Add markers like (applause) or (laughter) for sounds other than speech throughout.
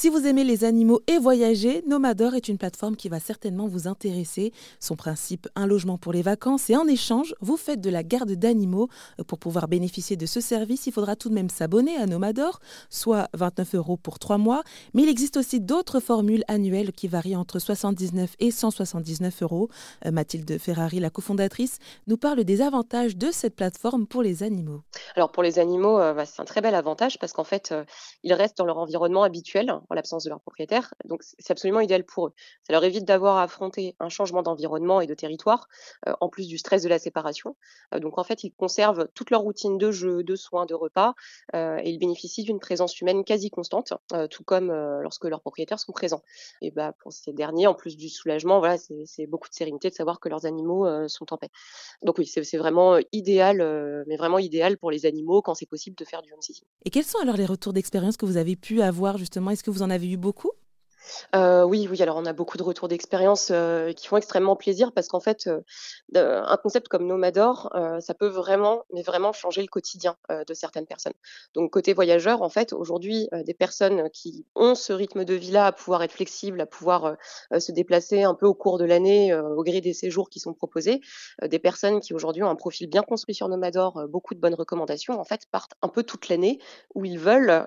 Si vous aimez les animaux et voyager, Nomador est une plateforme qui va certainement vous intéresser. Son principe, un logement pour les vacances et en échange, vous faites de la garde d'animaux. Pour pouvoir bénéficier de ce service, il faudra tout de même s'abonner à Nomador, soit 29 euros pour trois mois. Mais il existe aussi d'autres formules annuelles qui varient entre 79 et 179 euros. Euh, Mathilde Ferrari, la cofondatrice, nous parle des avantages de cette plateforme pour les animaux. Alors pour les animaux, euh, bah, c'est un très bel avantage parce qu'en fait, euh, ils restent dans leur environnement habituel en l'absence de leur propriétaire. Donc c'est absolument idéal pour eux. Ça leur évite d'avoir à affronter un changement d'environnement et de territoire, en plus du stress de la séparation. donc en fait, ils conservent toute leur routine de jeu, de soins, de repas, et ils bénéficient d'une présence humaine quasi constante, tout comme lorsque leurs propriétaires sont présents. Et bah pour ces derniers, en plus du soulagement, voilà, c'est beaucoup de sérénité de savoir que leurs animaux sont en paix. Donc oui, c'est vraiment idéal, mais vraiment idéal pour les animaux quand c'est possible de faire du home sitting. Et quels sont alors les retours d'expérience que vous avez pu avoir justement? Est-ce que vous en avez eu beaucoup euh, oui, oui, alors on a beaucoup de retours d'expérience, euh, qui font extrêmement plaisir parce qu'en fait, heu, un concept comme Nomador, heu, ça peut vraiment, mais vraiment changer le quotidien, heu, de certaines personnes. Donc côté voyageur, en fait, aujourd'hui, des personnes qui ont ce rythme de vie-là, à pouvoir être flexibles, à pouvoir, se déplacer un peu au cours de l'année, au gré des séjours qui sont proposés, des personnes qui aujourd'hui ont un profil bien construit sur Nomador, beaucoup de bonnes recommandations, en fait, partent un peu toute l'année où ils veulent,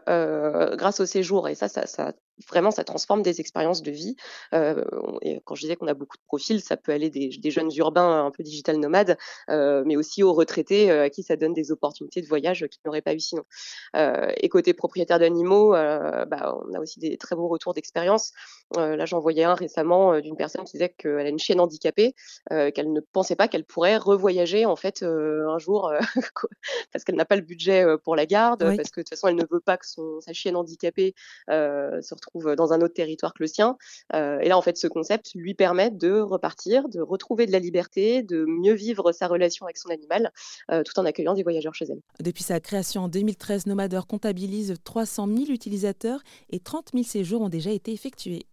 grâce au séjour et ça ça ça vraiment, ça transforme des expériences de vie. Euh, et quand je disais qu'on a beaucoup de profils, ça peut aller des, des jeunes urbains un peu digital nomades, euh, mais aussi aux retraités euh, à qui ça donne des opportunités de voyage qu'ils n'auraient pas eu sinon. Euh, et côté propriétaire d'animaux, euh, bah, on a aussi des très beaux retours d'expérience. là, j'en voyais un récemment d'une personne qui disait qu'elle a une chienne handicapée, qu'elle ne pensait pas qu'elle pourrait revoyager en fait un jour (laughs) parce qu'elle n'a pas le budget pour la garde, parce que de toute façon elle ne veut pas que son, sa chienne handicapée se trouve dans un autre territoire que le sien. Euh, et là, en fait, ce concept lui permet de repartir, de retrouver de la liberté, de mieux vivre sa relation avec son animal, euh, tout en accueillant des voyageurs chez elle. Depuis sa création en 2013, Nomadeur comptabilise 300 000 utilisateurs et 30 000 séjours ont déjà été effectués.